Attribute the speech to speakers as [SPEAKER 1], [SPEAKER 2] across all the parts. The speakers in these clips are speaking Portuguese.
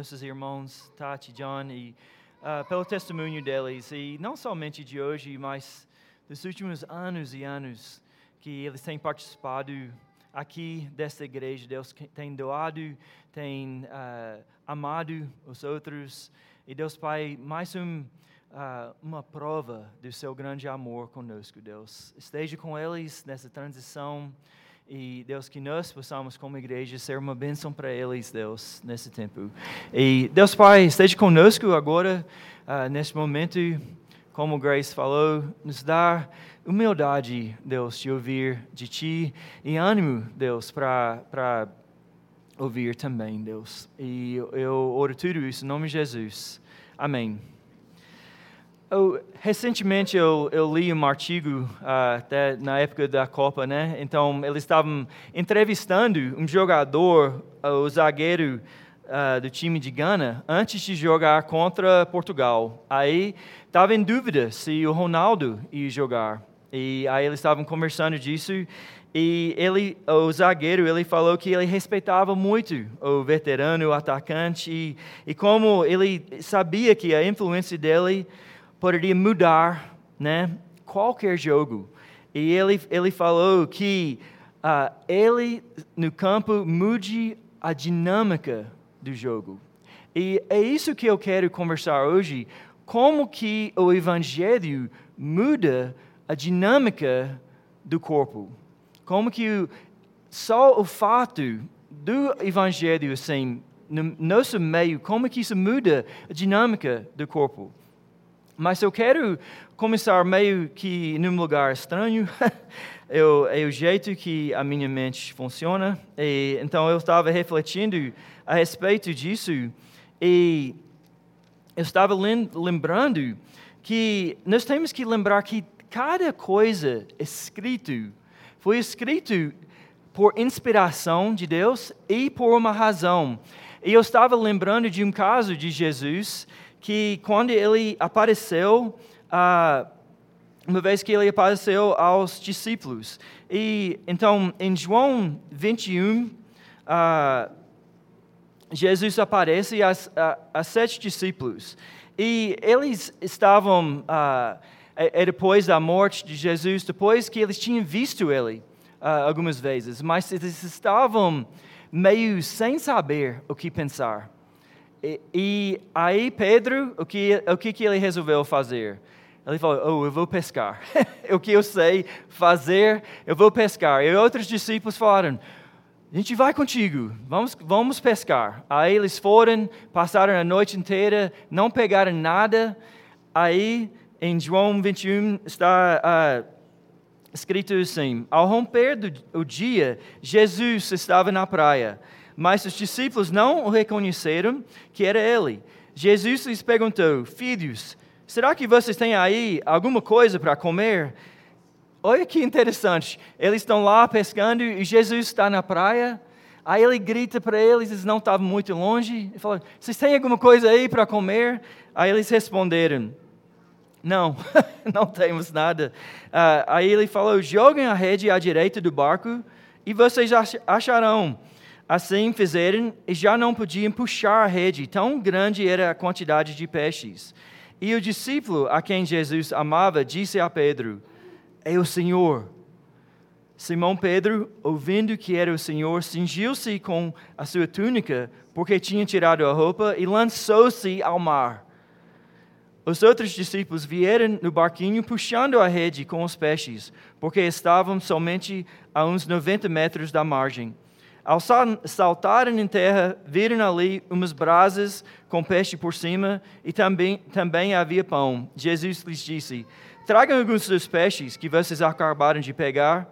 [SPEAKER 1] nossos irmãos Tati, John, e uh, pelo testemunho deles, e não somente de hoje, mas dos últimos anos e anos que eles têm participado aqui desta igreja. Deus tem doado, tem uh, amado os outros, e Deus Pai, mais um, uh, uma prova do seu grande amor conosco, Deus. Esteja com eles nessa transição. E Deus, que nós possamos, como igreja, ser uma bênção para eles, Deus, nesse tempo. E Deus Pai, esteja conosco agora, uh, nesse momento, como Grace falou, nos dá humildade, Deus, de ouvir de Ti e ânimo, Deus, para ouvir também, Deus. E eu oro tudo isso em nome de Jesus. Amém. Eu, recentemente eu, eu, li um artigo uh, até na época da Copa, né? Então eles estavam entrevistando um jogador, uh, o zagueiro uh, do time de Gana, antes de jogar contra Portugal. Aí estava em dúvida se o Ronaldo ia jogar. E aí eles estavam conversando disso e ele, o zagueiro, ele falou que ele respeitava muito o veterano, o atacante e, e como ele sabia que a influência dele poderia mudar né, qualquer jogo. E ele, ele falou que uh, ele, no campo, mude a dinâmica do jogo. E é isso que eu quero conversar hoje. Como que o Evangelho muda a dinâmica do corpo. Como que só o fato do Evangelho, assim, no nosso meio, como que isso muda a dinâmica do corpo. Mas eu quero começar meio que num lugar estranho. eu, é o jeito que a minha mente funciona. E, então eu estava refletindo a respeito disso e eu estava lembrando que nós temos que lembrar que cada coisa escrito foi escrito por inspiração de Deus e por uma razão. E eu estava lembrando de um caso de Jesus que quando ele apareceu, uh, uma vez que ele apareceu aos discípulos. E então, em João 21, uh, ah, Jesus aparece a, a, a, sete discípulos. E eles estavam, uh, é, é, depois da morte de Jesus, depois que eles tinham visto ele algumas vezes, mas eles estavam meio sem saber o que pensar. E, aí Pedro, o que, o que, que ele resolveu fazer? Ele falou, oh, eu vou pescar. o que eu sei fazer, eu vou pescar. E outros discípulos falaram, a gente vai contigo, vamos, vamos pescar. Aí eles foram, passaram a noite inteira, não pegaram nada. Aí, em João 21, está uh, escrito assim: Ao romper do o dia, Jesus estava na praia. Mas os discípulos não o reconheceram que era ele. Jesus lhes perguntou: Filhos, será que vocês têm aí alguma coisa para comer? Olha que interessante. Eles estão lá pescando e Jesus está na praia. Aí ele grita para eles, eles não estavam muito longe. Ele falou: Vocês têm alguma coisa aí para comer? Aí eles responderam: Não, não temos nada. Uh, aí ele falou: Joguem a rede à direita do barco e vocês acharão. Assim fizeram e já não podiam puxar a rede, tão grande era a quantidade de peixes. E o discípulo a quem Jesus amava disse a Pedro: É o Senhor. Simão Pedro, ouvindo que era o Senhor, cingiu-se com a sua túnica, porque tinha tirado a roupa, e lançou-se ao mar. Os outros discípulos vieram no barquinho puxando a rede com os peixes, porque estavam somente a uns 90 metros da margem. Ao saltarem em terra, viram ali umas brasas com peixe por cima e também, também havia pão. Jesus lhes disse: Tragam alguns dos peixes que vocês acabaram de pegar.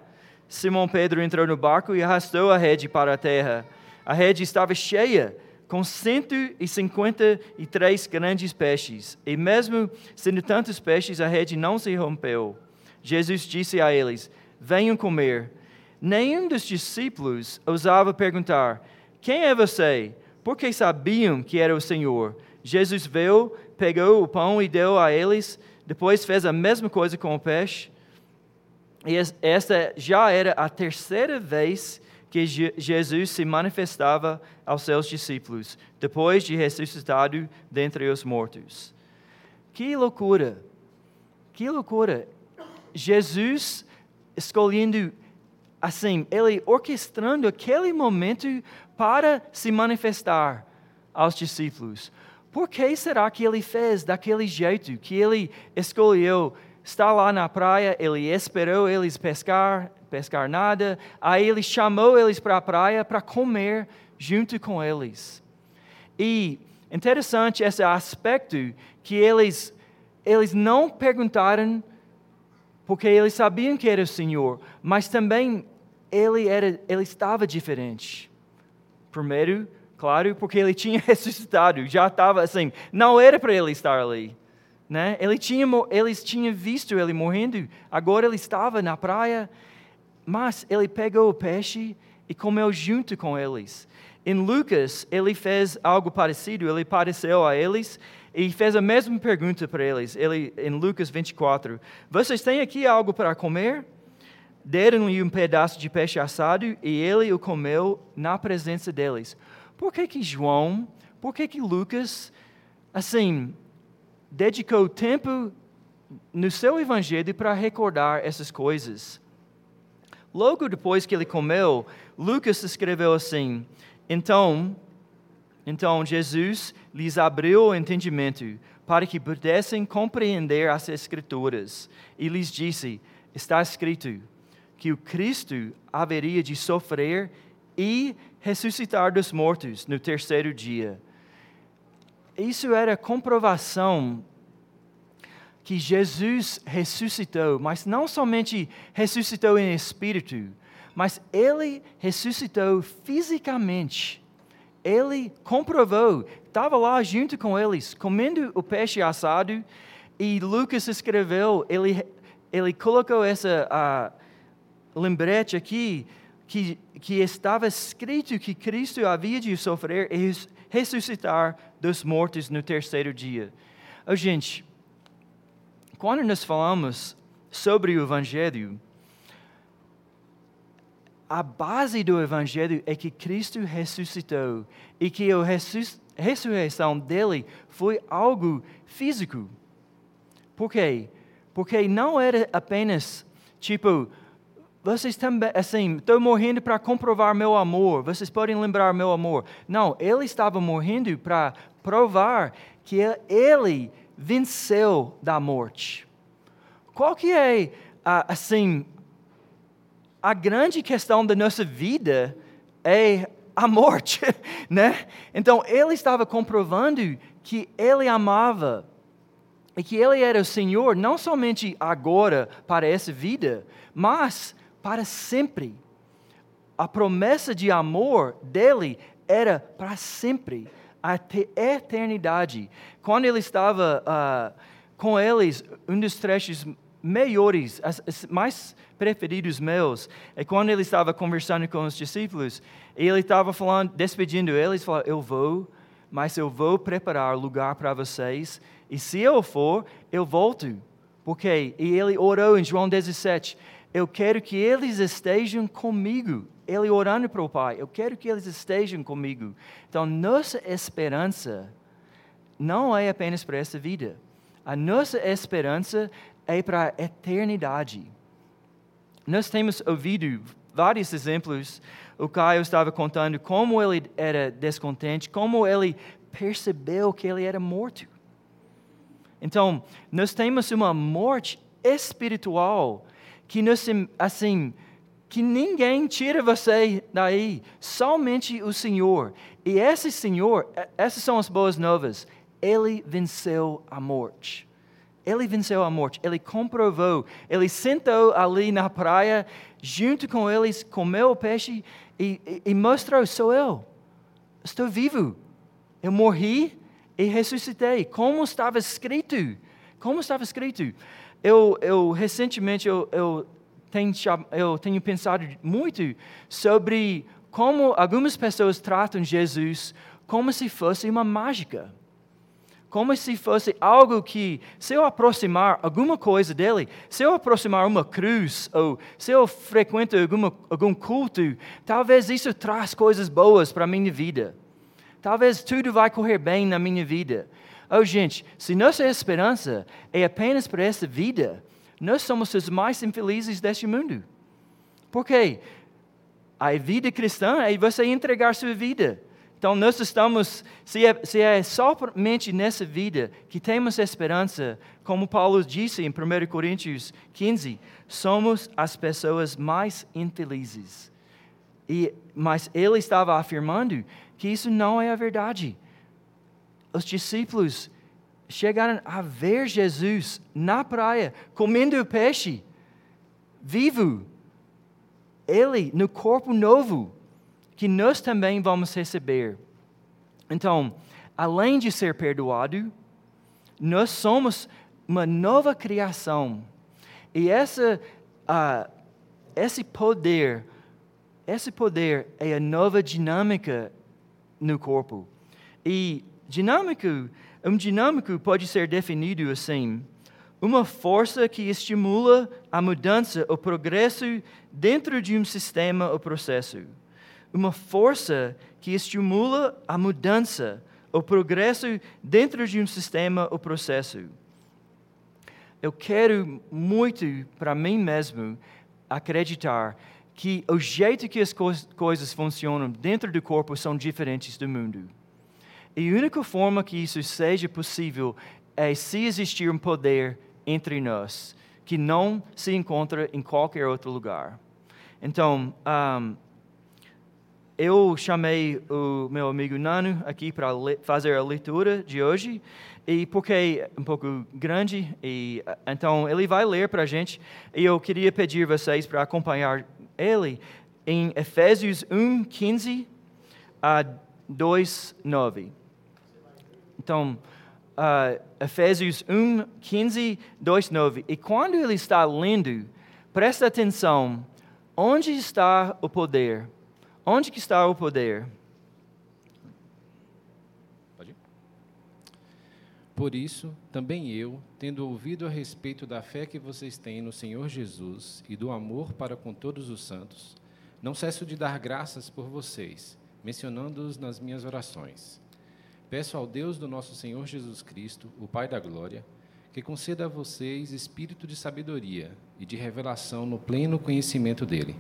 [SPEAKER 1] Simão Pedro entrou no barco e arrastou a rede para a terra. A rede estava cheia, com 153 grandes peixes. E mesmo sendo tantos peixes, a rede não se rompeu. Jesus disse a eles: Venham comer. Nenhum dos discípulos ousava perguntar: Quem é você? Porque sabiam que era o Senhor. Jesus veio, pegou o pão e deu a eles, depois fez a mesma coisa com o peixe. E esta já era a terceira vez que Je Jesus se manifestava aos seus discípulos, depois de ressuscitado dentre os mortos. Que loucura! Que loucura! Jesus escolhendo assim, ele orquestrando aquele momento para se manifestar aos discípulos. Por que será que ele fez daquele jeito que ele escolheu? Está lá na praia, ele esperou eles pescar, pescar nada, aí ele chamou eles para a praia para comer junto com eles. E interessante esse aspecto que eles eles não perguntaram porque eles sabiam que era o Senhor, mas também ele, era, ele estava diferente. Primeiro, claro, porque ele tinha ressuscitado, já estava assim, não era para ele estar ali. Né? Ele tinha, eles tinham visto ele morrendo, agora ele estava na praia, mas ele pegou o peixe e comeu junto com eles. Em Lucas, ele fez algo parecido, ele apareceu a eles e fez a mesma pergunta para eles, ele, em Lucas 24: Vocês têm aqui algo para comer? Deram-lhe um pedaço de peixe assado e ele o comeu na presença deles. Por que, que João, por que, que Lucas, assim, dedicou tempo no seu evangelho para recordar essas coisas? Logo depois que ele comeu, Lucas escreveu assim: Então, então Jesus lhes abriu o entendimento para que pudessem compreender as Escrituras e lhes disse: Está escrito que o Cristo haveria de sofrer e ressuscitar dos mortos no terceiro dia. Isso era comprovação que Jesus ressuscitou, mas não somente ressuscitou em espírito, mas ele ressuscitou fisicamente ele comprovou, estava lá junto com eles, comendo o peixe assado, e Lucas escreveu, ele, ele colocou essa uh, lembrete aqui, que, que estava escrito que Cristo havia de sofrer e ressuscitar dos mortos no terceiro dia. Oh, gente, quando nós falamos sobre o Evangelho, a base do Evangelho é que Cristo ressuscitou e que a ressurreição dele foi algo físico. Por quê? Porque não era apenas tipo, vocês também, assim, estou morrendo para comprovar meu amor, vocês podem lembrar meu amor. Não, ele estava morrendo para provar que ele venceu da morte. Qual que é, assim, a grande questão da nossa vida é a morte, né? Então ele estava comprovando que ele amava e que ele era o Senhor não somente agora para essa vida, mas para sempre. A promessa de amor dele era para sempre, até eternidade. Quando ele estava uh, com eles, um dos trechos melhores, mais preferidos meus, é quando ele estava conversando com os discípulos, ele estava falando, despedindo eles, falou: Eu vou, mas eu vou preparar lugar para vocês, e se eu for, eu volto. Porque, e ele orou em João 17: Eu quero que eles estejam comigo. Ele orando para o Pai: Eu quero que eles estejam comigo. Então, nossa esperança não é apenas para essa vida. A nossa esperança é para a eternidade. Nós temos ouvido vários exemplos. O Caio estava contando como ele era descontente, como ele percebeu que ele era morto. Então, nós temos uma morte espiritual que assim, que ninguém tira você daí, somente o Senhor. E esse Senhor, essas são as boas novas. Ele venceu a morte. Ele venceu a morte, ele comprovou, ele sentou ali na praia, junto com eles, comeu o peixe e, e, e mostrou: sou eu, estou vivo. Eu morri e ressuscitei, como estava escrito. Como estava escrito. Eu, eu recentemente eu, eu, tenho, eu tenho pensado muito sobre como algumas pessoas tratam Jesus como se fosse uma mágica como se fosse algo que, se eu aproximar alguma coisa dele, se eu aproximar uma cruz, ou se eu frequento alguma, algum culto, talvez isso traz coisas boas para a minha vida. Talvez tudo vai correr bem na minha vida. Oh, gente, se nossa esperança é apenas para essa vida, nós somos os mais infelizes deste mundo. Por quê? A vida cristã é você entregar sua vida. Então, nós estamos, se é, se é somente nessa vida que temos esperança, como Paulo disse em 1 Coríntios 15, somos as pessoas mais infelizes. E, mas ele estava afirmando que isso não é a verdade. Os discípulos chegaram a ver Jesus na praia, comendo peixe, vivo. Ele no corpo novo que nós também vamos receber. Então, além de ser perdoado, nós somos uma nova criação. E essa, uh, esse poder, esse poder é a nova dinâmica no corpo. E dinâmico, um dinâmico pode ser definido assim: uma força que estimula a mudança, o progresso dentro de um sistema ou processo uma força que estimula a mudança, o progresso dentro de um sistema ou processo. Eu quero muito para mim mesmo acreditar que o jeito que as co coisas funcionam dentro do corpo são diferentes do mundo. E a única forma que isso seja possível é se existir um poder entre nós que não se encontra em qualquer outro lugar. Então, um, eu chamei o meu amigo Nano aqui para fazer a leitura de hoje, e porque é um pouco grande, e então ele vai ler para a gente, e eu queria pedir vocês para acompanhar ele em Efésios 1, 15 a 2, 9. Então, uh, Efésios 1, 15, 2, 9. E quando ele está lendo, presta atenção, onde está o poder? Onde que está o poder?
[SPEAKER 2] Pode ir. Por isso, também eu, tendo ouvido a respeito da fé que vocês têm no Senhor Jesus e do amor para com todos os santos, não cesso de dar graças por vocês, mencionando-os nas minhas orações. Peço ao Deus do nosso Senhor Jesus Cristo, o Pai da Glória, que conceda a vocês espírito de sabedoria e de revelação no pleno conhecimento dele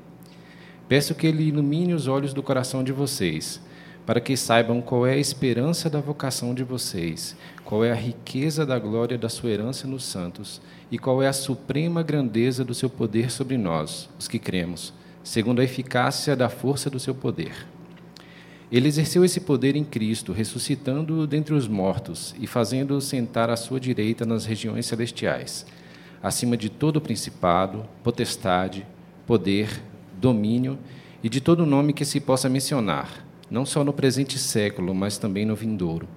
[SPEAKER 2] Peço que Ele ilumine os olhos do coração de vocês, para que saibam qual é a esperança da vocação de vocês, qual é a riqueza da glória da sua herança nos santos e qual é a suprema grandeza do seu poder sobre nós, os que cremos, segundo a eficácia da força do seu poder. Ele exerceu esse poder em Cristo, ressuscitando-o dentre os mortos e fazendo-o sentar à sua direita nas regiões celestiais, acima de todo principado, potestade, poder, domínio e de todo nome que se possa mencionar, não só no presente século, mas também no vindouro.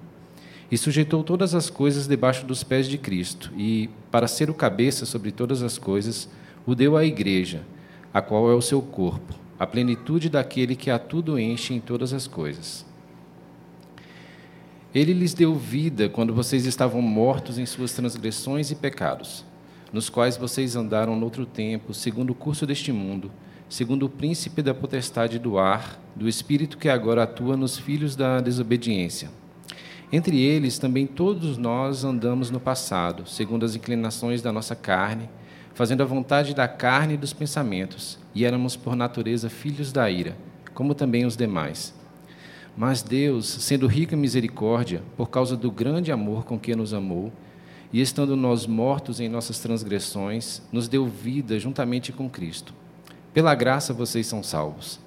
[SPEAKER 2] E sujeitou todas as coisas debaixo dos pés de Cristo, e, para ser o cabeça sobre todas as coisas, o deu à Igreja, a qual é o seu corpo, a plenitude daquele que a tudo enche em todas as coisas. Ele lhes deu vida quando vocês estavam mortos em suas transgressões e pecados, nos quais vocês andaram noutro tempo, segundo o curso deste mundo segundo o príncipe da potestade do ar, do espírito que agora atua nos filhos da desobediência. Entre eles também todos nós andamos no passado, segundo as inclinações da nossa carne, fazendo a vontade da carne e dos pensamentos, e éramos por natureza filhos da ira, como também os demais. Mas Deus, sendo rico em misericórdia, por causa do grande amor com que nos amou, e estando nós mortos em nossas transgressões, nos deu vida juntamente com Cristo. Pela graça vocês são salvos.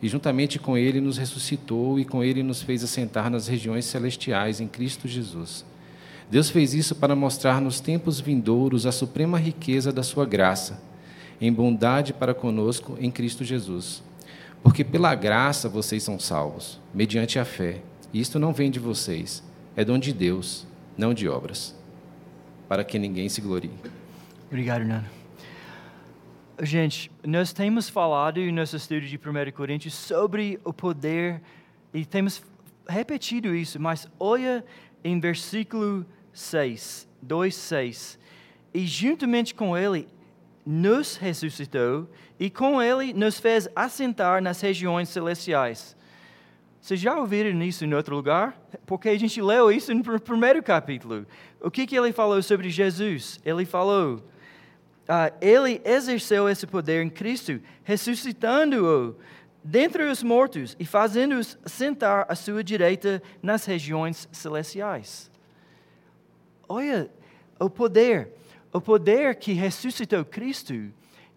[SPEAKER 2] E juntamente com Ele nos ressuscitou e com Ele nos fez assentar nas regiões celestiais em Cristo Jesus. Deus fez isso para mostrar nos tempos vindouros a suprema riqueza da Sua graça, em bondade para conosco em Cristo Jesus. Porque pela graça vocês são salvos, mediante a fé. E isto não vem de vocês, é dom de Deus, não de obras, para que ninguém se glorie.
[SPEAKER 1] Obrigado, Nano. Gente, nós temos falado no nosso estudo de 1 Coríntios sobre o poder e temos repetido isso, mas olha em versículo 6, 2, 6. E juntamente com ele nos ressuscitou e com ele nos fez assentar nas regiões celestiais. Vocês já ouviram isso em outro lugar? Porque a gente leu isso no primeiro capítulo. O que, que ele falou sobre Jesus? Ele falou, uh, ele exerceu esse poder em Cristo, ressuscitando-o dentre os mortos e fazendo-os sentar à sua direita nas regiões celestiais. Olha o poder, o poder que ressuscitou Cristo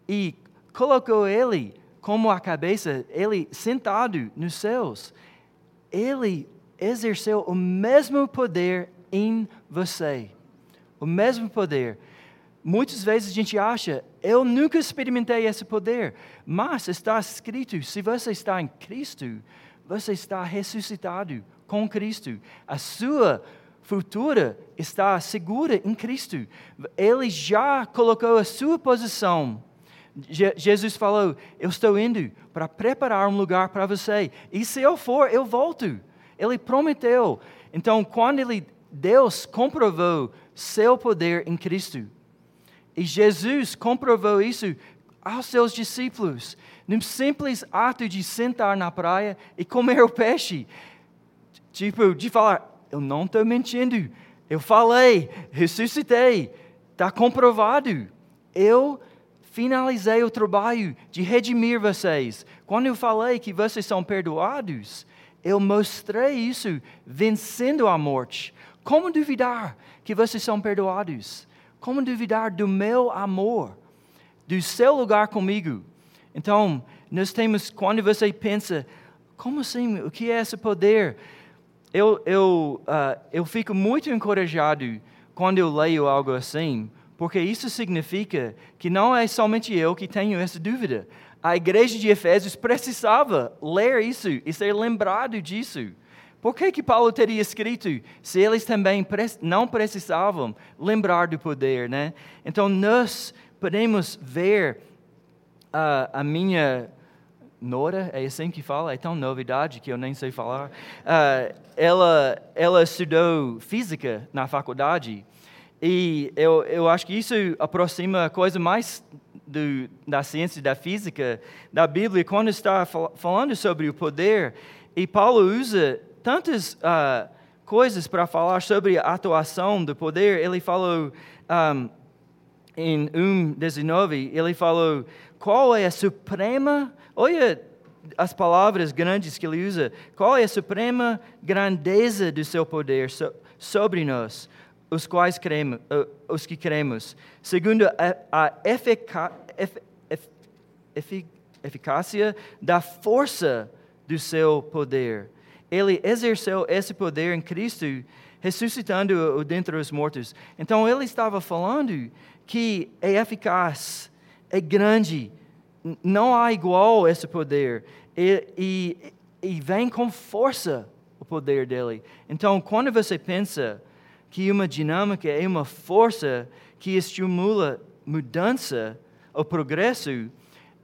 [SPEAKER 1] e colocou ele como a cabeça, ele sentado nos céus. Ele exerceu o mesmo poder em você. O mesmo poder. Muitas vezes a gente acha, eu nunca experimentei esse poder, mas está escrito: se você está em Cristo, você está ressuscitado com Cristo. A sua futura está segura em Cristo. Ele já colocou a sua posição. Je Jesus falou: Eu estou indo para preparar um lugar para você, e se eu for, eu volto. Ele prometeu. Então, quando ele, Deus comprovou seu poder em Cristo, e Jesus comprovou isso aos seus discípulos, num simples ato de sentar na praia e comer o peixe. Tipo, de falar: Eu não estou mentindo, eu falei, ressuscitei, está comprovado. Eu finalizei o trabalho de redimir vocês. Quando eu falei que vocês são perdoados, eu mostrei isso vencendo a morte. Como duvidar que vocês são perdoados? Como duvidar do meu amor, do seu lugar comigo? Então, nós temos, quando você pensa, como assim? O que é esse poder? Eu, eu, uh, eu fico muito encorajado quando eu leio algo assim, porque isso significa que não é somente eu que tenho essa dúvida. A igreja de Efésios precisava ler isso e ser lembrado disso. Por que, que Paulo teria escrito se eles também não precisavam lembrar do poder, né? Então nós podemos ver uh, a minha nora, é assim que fala, é tão novidade que eu nem sei falar. Uh, ela, ela estudou física na faculdade e eu, eu acho que isso aproxima a coisa mais do, da ciência da física da Bíblia quando está falando sobre o poder. E Paulo usa tantas uh, coisas para falar sobre a atuação do poder. Ele falou um, em 1,19, ele falou qual é a suprema. Olha as palavras grandes que ele usa. Qual é a suprema grandeza do seu poder so, sobre nós, os quais cremos, os que cremos, segundo a, a efica, ef, ef, eficácia da força do seu poder ele exerceu esse poder em Cristo, ressuscitando-o dentre os mortos. Então, ele estava falando que é eficaz, é grande, não há igual esse poder, e, e, e vem com força o poder dele. Então, quando você pensa que uma dinâmica é uma força que estimula mudança, o progresso,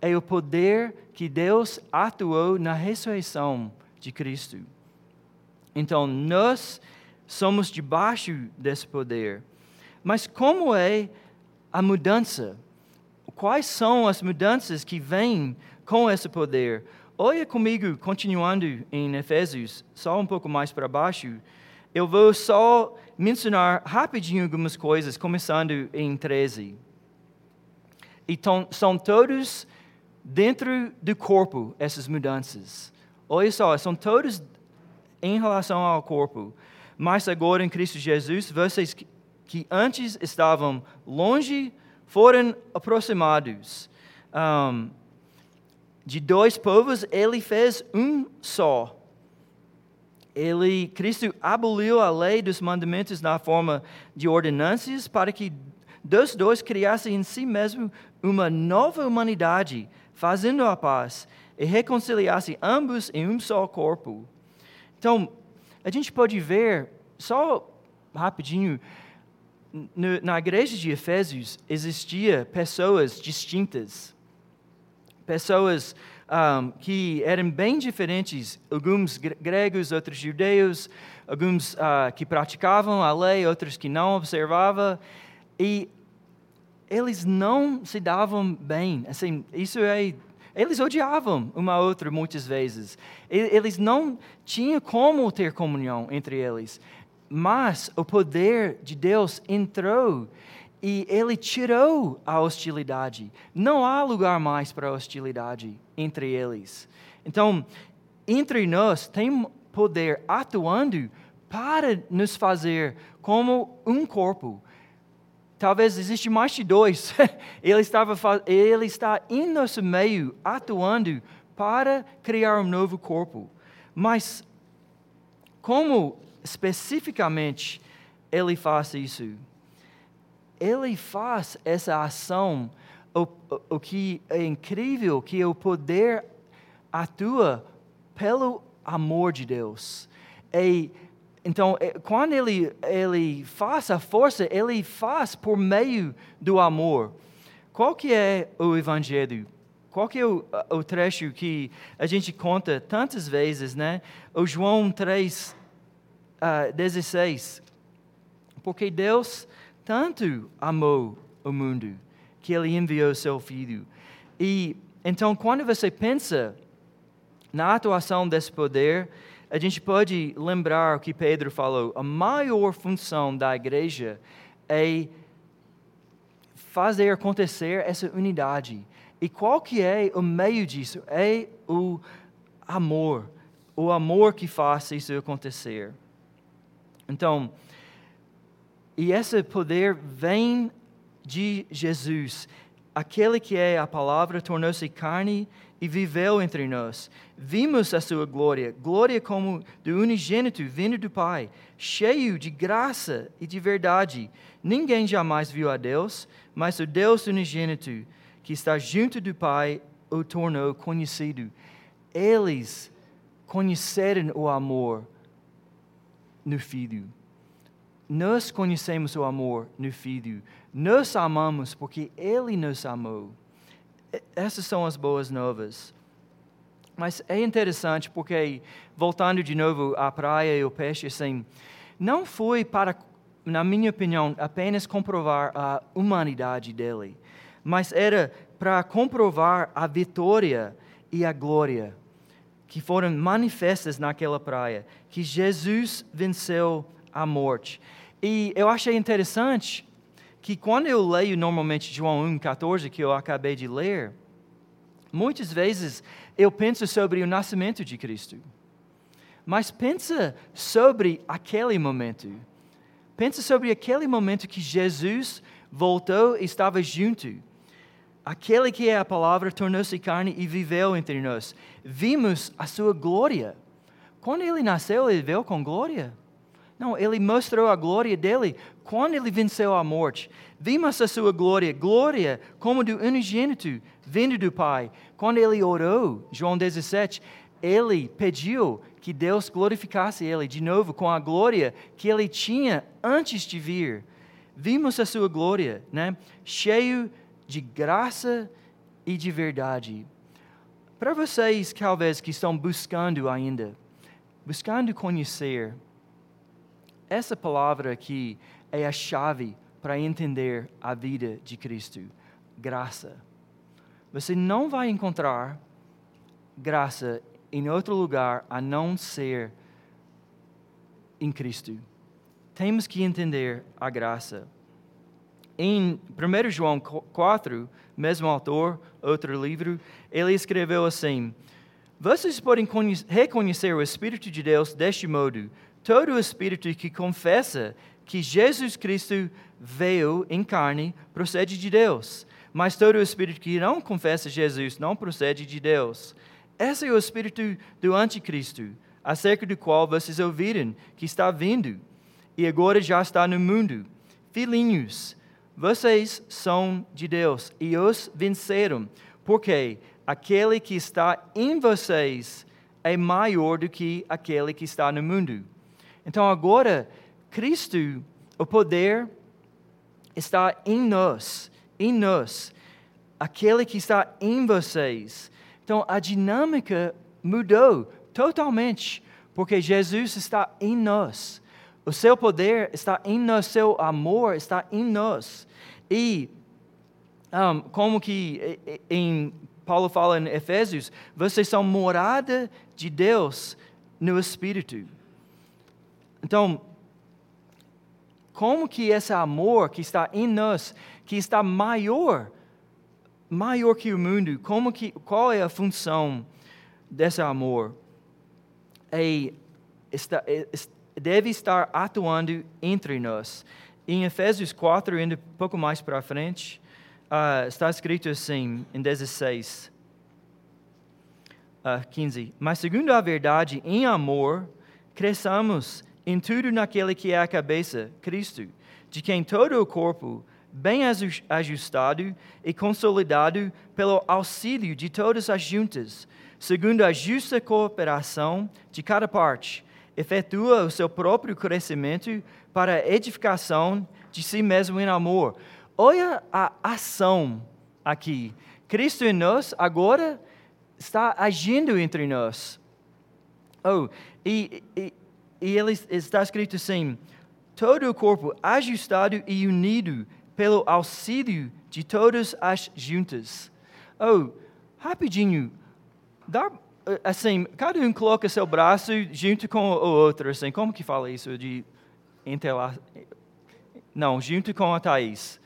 [SPEAKER 1] é o poder que Deus atuou na ressurreição de Cristo. Então, nós somos debaixo desse poder. Mas como é a mudança? Quais são as mudanças que vêm com esse poder? Olha comigo, continuando em Efésios, só um pouco mais para baixo. Eu vou só mencionar rapidinho algumas coisas, começando em 13. E são todos dentro do corpo essas mudanças. Olha só, são todos em relação ao corpo. Mas agora em Cristo Jesus, vocês que antes estavam longe foram aproximados. Um, de dois povos, ele fez um só. Ele, Cristo aboliu a lei dos mandamentos na forma de ordenanças para que dos dois criassem em si mesmo uma nova humanidade, fazendo a paz e reconciliassem ambos em um só corpo então, a gente pode ver, só rapidinho, no, na igreja de Efésios existia pessoas distintas, pessoas um, que eram bem diferentes, alguns gregos, outros judeus, alguns uh, que praticavam a lei, outros que não observavam, e eles não se davam bem. Assim, isso é eles odiavam uma outra muitas vezes. Eles não tinham como ter comunhão entre eles. Mas o poder de Deus entrou e ele tirou a hostilidade. Não há lugar mais para hostilidade entre eles. Então, entre nós tem poder atuando para nos fazer como um corpo. Talvez existe mais de dois. ele, estava, ele está em nosso meio, atuando para criar um novo corpo. Mas como especificamente ele faz isso? Ele faz essa ação, o, o, que é incrível, que o poder atua pelo amor de Deus. E então, é, quando ele, ele faz a força, ele faz por meio do amor. Qual que é o Evangelho? Qual que é o, o trecho que a gente conta tantas vezes, né? O João 3, uh, 16. Porque Deus tanto amou o mundo que ele enviou seu Filho. E então, quando você pensa na atuação desse poder, a gente pode lembrar o que Pedro falou: a maior função da igreja é fazer acontecer essa unidade. E qual que é o meio disso? É o amor. O amor que faz isso acontecer. Então, e esse poder vem de Jesus. Aquele que é a palavra tornou-se carne e viveu entre nós. Vimos a sua glória, glória como do unigênito vindo do Pai, cheio de graça e de verdade. Ninguém jamais viu a Deus, mas o Deus unigênito, que está junto do Pai, o tornou conhecido. Eles conheceram o amor no Filho. Nós conhecemos o amor no Filho. Nós amamos porque Ele nos amou. Essas são as boas novas. Mas é interessante porque, voltando de novo à praia e ao peixe, assim, não foi para, na minha opinião, apenas comprovar a humanidade dele, mas era para comprovar a vitória e a glória que foram manifestas naquela praia, que Jesus venceu a morte. E eu achei interessante que quando eu leio normalmente João 1,14, que eu acabei de ler, muitas vezes eu penso sobre o nascimento de Cristo. Mas pensa sobre aquele momento. Pensa sobre aquele momento que Jesus voltou e estava junto. Aquele que é a palavra tornou-se carne e viveu entre nós. Vimos a sua glória. Quando ele nasceu, ele veio com glória. Não, ele mostrou a glória dele quando ele venceu a morte. Vimos a sua glória, glória como do unigênito vindo do Pai. Quando ele orou, João 17, ele pediu que Deus glorificasse ele de novo com a glória que ele tinha antes de vir. Vimos a sua glória, né? cheio de graça e de verdade. Para vocês, talvez, que estão buscando ainda, buscando conhecer, essa palavra aqui é a chave para entender a vida de Cristo: graça. Você não vai encontrar graça em outro lugar a não ser em Cristo. Temos que entender a graça. Em 1 João 4, mesmo autor, outro livro, ele escreveu assim: Vocês podem reconhecer o Espírito de Deus deste modo todo espírito que confessa que Jesus Cristo veio em carne procede de Deus, mas todo espírito que não confessa Jesus não procede de Deus. Esse é o espírito do anticristo, acerca do qual vocês ouviram que está vindo e agora já está no mundo. Filhinhos, vocês são de Deus e os venceram, porque aquele que está em vocês é maior do que aquele que está no mundo. Então agora, Cristo, o poder está em nós, em nós. Aquele que está em vocês. Então a dinâmica mudou totalmente, porque Jesus está em nós. O seu poder está em nós, seu amor está em nós. E um, como que em Paulo fala em Efésios, vocês são morada de Deus no Espírito. Então, como que esse amor que está em nós, que está maior, maior que o mundo, como que, qual é a função desse amor? É, está, é, deve estar atuando entre nós. Em Efésios 4, indo um pouco mais para frente, uh, está escrito assim, em 16, uh, 15: Mas segundo a verdade, em amor, cresçamos em tudo naquele que é a cabeça, Cristo, de quem todo o corpo, bem ajustado e consolidado pelo auxílio de todas as juntas, segundo a justa cooperação de cada parte, efetua o seu próprio crescimento para a edificação de si mesmo em amor. Olha a ação aqui. Cristo em nós agora está agindo entre nós. Oh, e, e e ele está escrito assim: todo o corpo ajustado e unido pelo auxílio de todas as juntas. Oh, rapidinho, dá, assim, cada um coloca seu braço junto com o outro, assim, como que fala isso de entelar? Não, junto com a Thaís.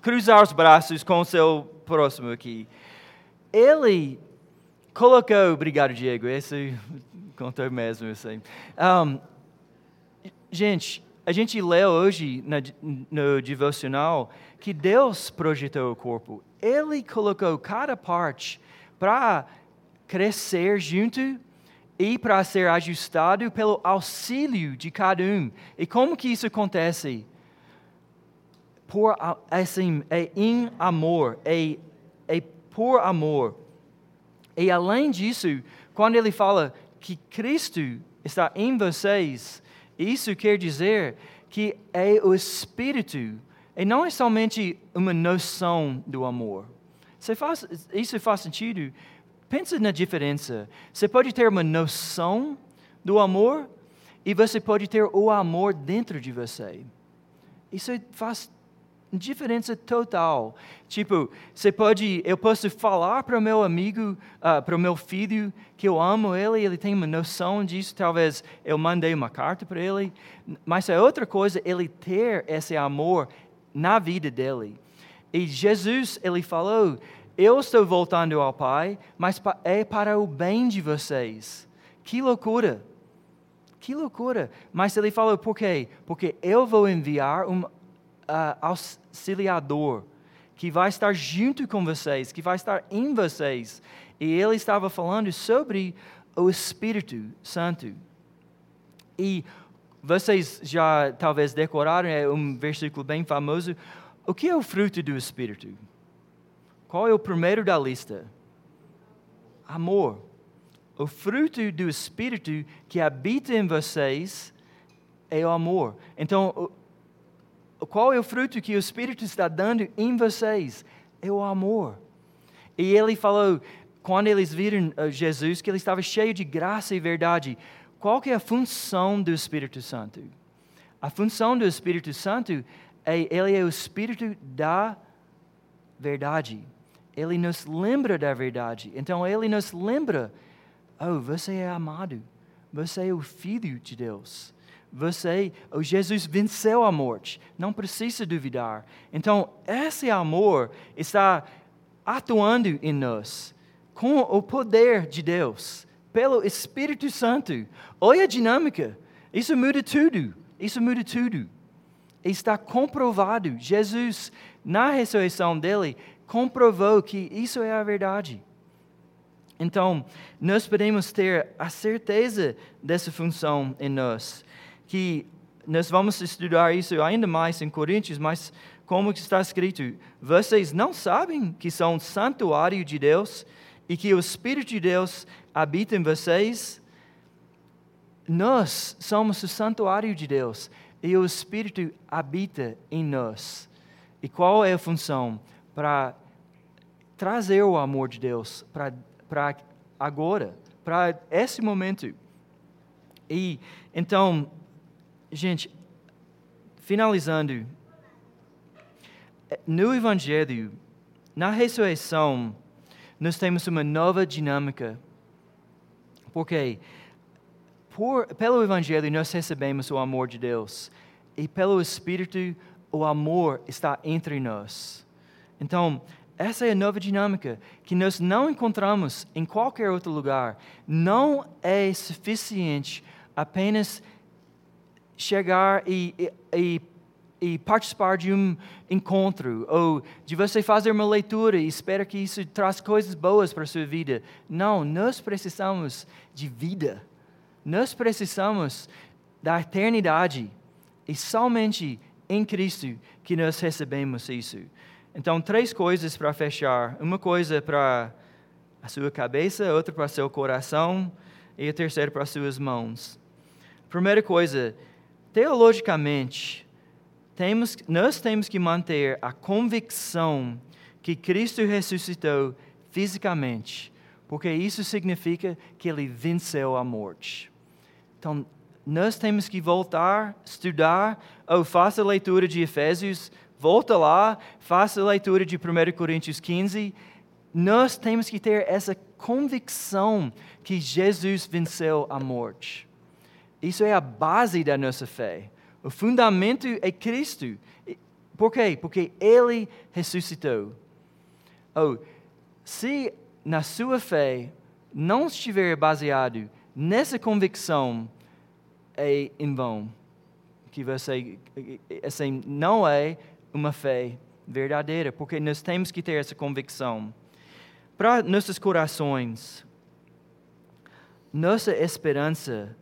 [SPEAKER 1] Cruzar os braços com o seu próximo aqui. Ele colocou, obrigado Diego, esse contou mesmo, eu sei. Um, gente, a gente lê hoje na, no devocional que Deus projetou o corpo. Ele colocou cada parte para crescer junto e para ser ajustado pelo auxílio de cada um. E como que isso acontece? Por assim, é em amor, é, é por amor. E além disso, quando ele fala que Cristo está em vocês, isso quer dizer que é o Espírito, e não é somente uma noção do amor. Faz, isso faz sentido? Pensa na diferença. Você pode ter uma noção do amor e você pode ter o amor dentro de você. Isso faz diferença total. Tipo, você pode, eu posso falar para o meu amigo, uh, para o meu filho, que eu amo ele, ele tem uma noção disso. Talvez eu mandei uma carta para ele, mas é outra coisa ele ter esse amor na vida dele. E Jesus, ele falou: Eu estou voltando ao Pai, mas é para o bem de vocês. Que loucura! Que loucura! Mas ele falou: Por quê? Porque eu vou enviar um auxiliador que vai estar junto com vocês, que vai estar em vocês. E ele estava falando sobre o Espírito Santo. E vocês já talvez decoraram, é um versículo bem famoso. O que é o fruto do Espírito? Qual é o primeiro da lista? Amor. O fruto do Espírito que habita em vocês é o amor. Então, qual é o fruto que o Espírito está dando em vocês? É o amor. E ele falou, quando eles viram uh, Jesus, que ele estava cheio de graça e verdade. Qual que é a função do Espírito Santo? A função do Espírito Santo é ele é o Espírito da verdade. Ele nos lembra da verdade. Então ele nos lembra, oh, você é amado. Você é o filho de Deus. Você, o Jesus venceu a morte, não precisa duvidar. Então, esse amor está atuando em nós com o poder de Deus, pelo Espírito Santo. Olha a dinâmica. Isso muda tudo. Isso muda tudo. Está comprovado. Jesus, na ressurreição dele, comprovou que isso é a verdade. Então, nós podemos ter a certeza dessa função em nós que nós vamos estudar isso ainda mais em Coríntios, mas como está escrito, vocês não sabem que são santuário de Deus e que o Espírito de Deus habita em vocês? Nós somos o santuário de Deus e o Espírito habita em nós. E qual é a função? Para trazer o amor de Deus para agora, para esse momento. E então, gente, finalizando, no Evangelho, na ressurreição, nós temos uma nova dinâmica. Porque por, pelo Evangelho nós recebemos o amor de Deus. E pelo Espírito, o amor está entre nós. Então, essa é a nova dinâmica que nós não encontramos em qualquer outro lugar. Não é suficiente apenas chegar e, e, e participar de um encontro, ou de você fazer uma leitura e espera que isso traz coisas boas para a sua vida. Não, nós precisamos de vida. Nós precisamos da eternidade. E somente em Cristo que nós recebemos isso. Então, três coisas para fechar: uma coisa para a sua cabeça, outra para seu coração e a terceira para as suas mãos. Primeira coisa, teologicamente, temos, nós temos que manter a convicção que Cristo ressuscitou fisicamente, porque isso significa que ele venceu a morte. Então, nós temos que voltar, estudar, ou faça a leitura de Efésios, volta lá, faça a leitura de 1 Coríntios 15. Nós temos que ter essa convicção que Jesus venceu a morte. Isso é a base da nossa fé. O fundamento é Cristo. Por quê? Porque Ele ressuscitou. Oh, se na sua fé não estiver baseado nessa convicção, é em vão. Que você assim, não é uma fé verdadeira, porque nós temos que ter essa convicção. Para nossos corações, nossa esperança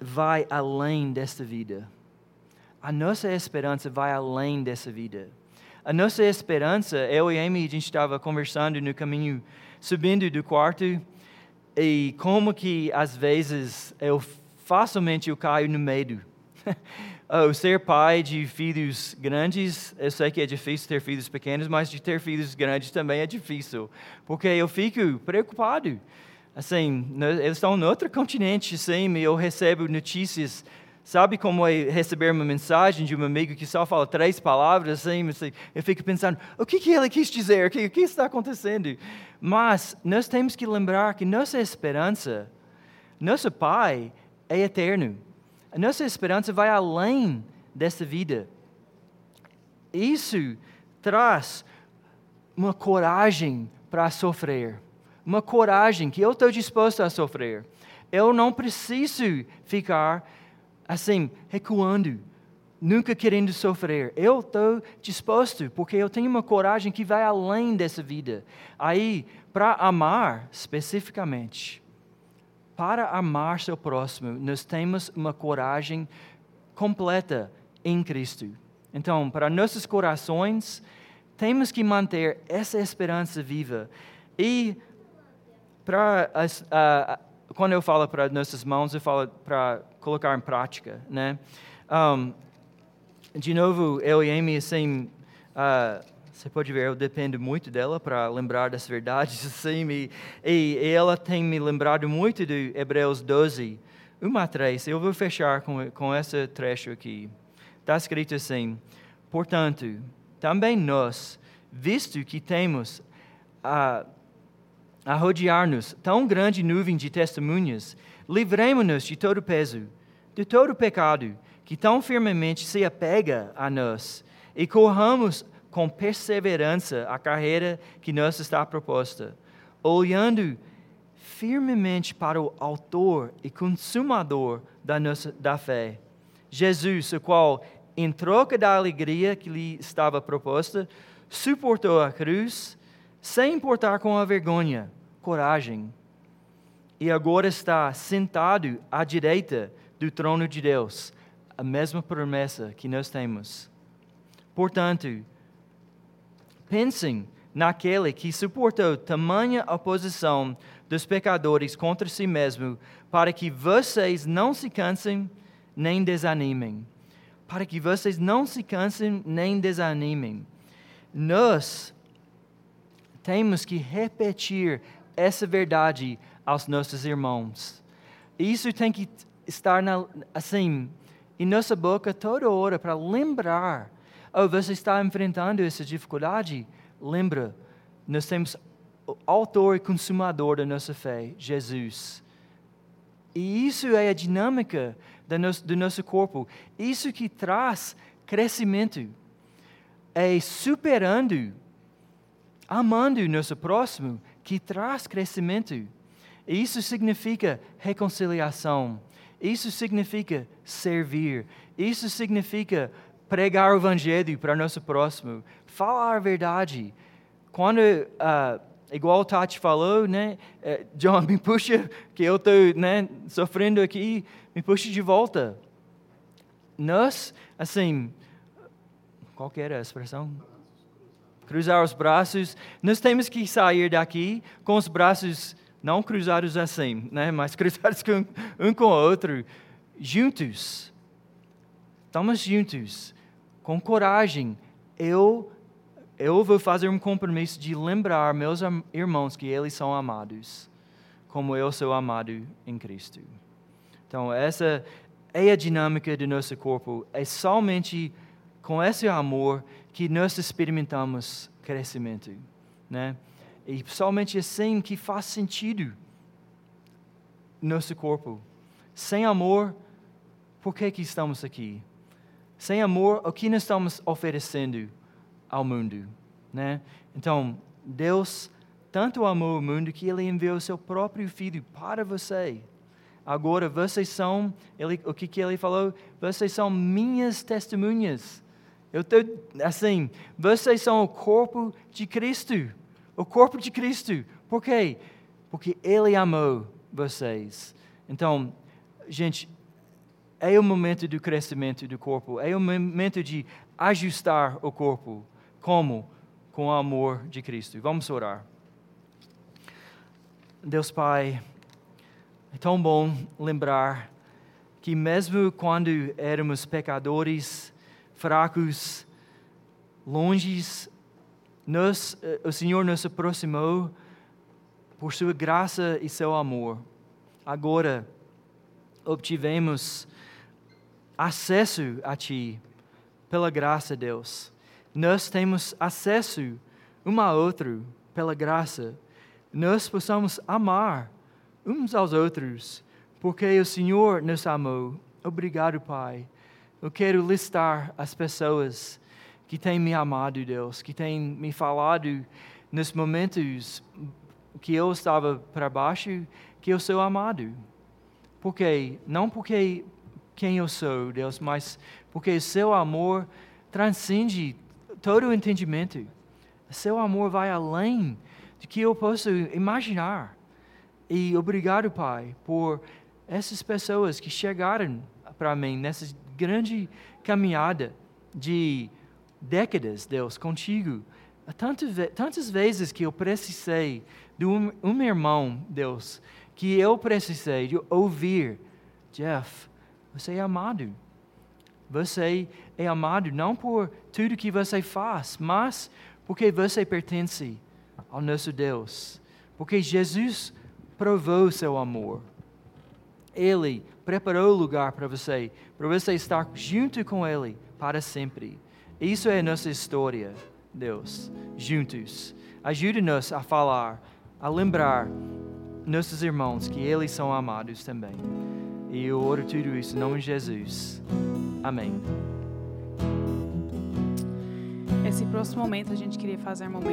[SPEAKER 1] vai além desta vida. A nossa esperança vai além dessa vida. A nossa esperança, eu e Amy, a gente estava conversando no caminho, subindo do quarto, e como que às vezes eu facilmente eu caio no medo. oh, ser pai de filhos grandes, eu sei que é difícil ter filhos pequenos, mas de ter filhos grandes também é difícil, porque eu fico preocupado assim, eles estão em outro continente, assim, e eu recebo notícias. Sabe como é receber uma mensagem de um amigo que só fala três palavras, assim, eu fico pensando, o que, que ele quis dizer? O que, o que está acontecendo? Mas nós temos que lembrar que nossa esperança, nosso Pai é eterno. A nossa esperança vai além dessa vida. Isso traz uma coragem para sofrer uma coragem que eu estou disposto a sofrer. Eu não preciso ficar assim, recuando, nunca querendo sofrer. Eu estou disposto, porque eu tenho uma coragem que vai além dessa vida. Aí, para amar especificamente, para amar seu próximo, nós temos uma coragem completa em Cristo. Então, para nossos corações, temos que manter essa esperança viva. E para quando eu falo para nossas mãos, eu falo para colocar em prática, né? Um, de novo, eu e Amy, assim, uh, você pode ver, eu dependo muito dela para lembrar das verdades, assim, e, e, ela tem me lembrado muito de Hebreus 12, 1 a 3. Eu vou fechar com, com esse trecho aqui. Está escrito assim: Portanto, também nós, visto que temos a a rodear-nos tão grande nuvem de testemunhas, livremos-nos de todo peso, de todo pecado que tão firmemente se apega a nós, e corramos com perseverança a carreira que nos está proposta, olhando firmemente para o autor e consumador da nossa da fé, Jesus, o qual, em troca da alegria que lhe estava proposta, suportou a cruz, sem importar com a vergonha, coragem, e agora está sentado à direita do trono de Deus, a mesma promessa que nós temos. Portanto, pensem naquele que suportou tamanha oposição dos pecadores contra si mesmo, para que vocês não se cansem nem desanimem. Para que vocês não se cansem nem desanimem. Nós temos que repetir essa verdade aos nossos irmãos. Isso tem que estar na, assim em nossa boca toda hora para lembrar. Oh, você está enfrentando essa dificuldade? Lembra, nós temos o autor e consumador da nossa fé, Jesus. E isso é a dinâmica do nosso, do nosso corpo. Isso que traz crescimento. É superando, amando o nosso próximo, que traz crescimento. Isso significa reconciliação. Isso significa servir. Isso significa pregar o evangelho para nosso próximo. Falar a verdade. Quando uh, igual o Tati falou, né? É, John, me puxa, que eu estou né, sofrendo aqui, me puxa de volta. Nós, assim, qual que era a expressão? Cruzar os braços. Nós temos que sair daqui com os braços não cruzados assim, né? mas cruzados com, um com o outro, juntos. Estamos juntos, com coragem. Eu eu vou fazer um compromisso de lembrar meus irmãos que eles são amados, como eu sou amado em Cristo. Então, essa é a dinâmica do nosso corpo. É somente com esse amor que nós experimentamos crescimento, né? E somente assim que faz sentido nosso corpo. Sem amor, por que, que estamos aqui? Sem amor, o que nós estamos oferecendo? ao mundo, né? Então, Deus tanto amou o mundo que ele enviou seu próprio filho para você. Agora vocês são, ele, o que, que ele falou? Vocês são minhas testemunhas. Eu estou assim, vocês são o corpo de Cristo. O corpo de Cristo. Por quê? Porque Ele amou vocês. Então, gente, é o momento do crescimento do corpo, é o momento de ajustar o corpo. Como? Com o amor de Cristo. Vamos orar. Deus Pai, é tão bom lembrar que mesmo quando éramos pecadores, fracos, longes, nós, eh, o Senhor nos aproximou por sua graça e seu amor. Agora obtivemos acesso a Ti pela graça, Deus nós temos acesso um ao outro pela graça, nós possamos amar uns aos outros, porque o Senhor nos amou. Obrigado, Pai. Eu quero listar as pessoas que têm me amado, Deus, que têm me falado nos momentos que eu estava para baixo, que eu sou amado. Por quê? Não porque quem eu sou, Deus, mas porque seu amor transcende todo o entendimento. Seu amor vai além do que eu posso imaginar. E obrigado, Pai, por essas pessoas que chegaram para mim nessa grande caminhada de décadas, Deus, contigo. Tantas, tantas vezes que eu precisei de um, um irmão, Deus, que eu precisei de ouvir, Jeff, você é amado. Você é amado não por tudo que você faz, mas porque você pertence ao nosso Deus. Porque Jesus provou seu amor. Ele preparou o lugar para você, para você estar junto com Ele para sempre. Isso é a nossa história, Deus, juntos. Ajude-nos a falar, a lembrar nossos irmãos que eles são amados também. E eu oro tudo isso em nome de Jesus. Amém.
[SPEAKER 3] Esse próximo momento a gente queria fazer um momento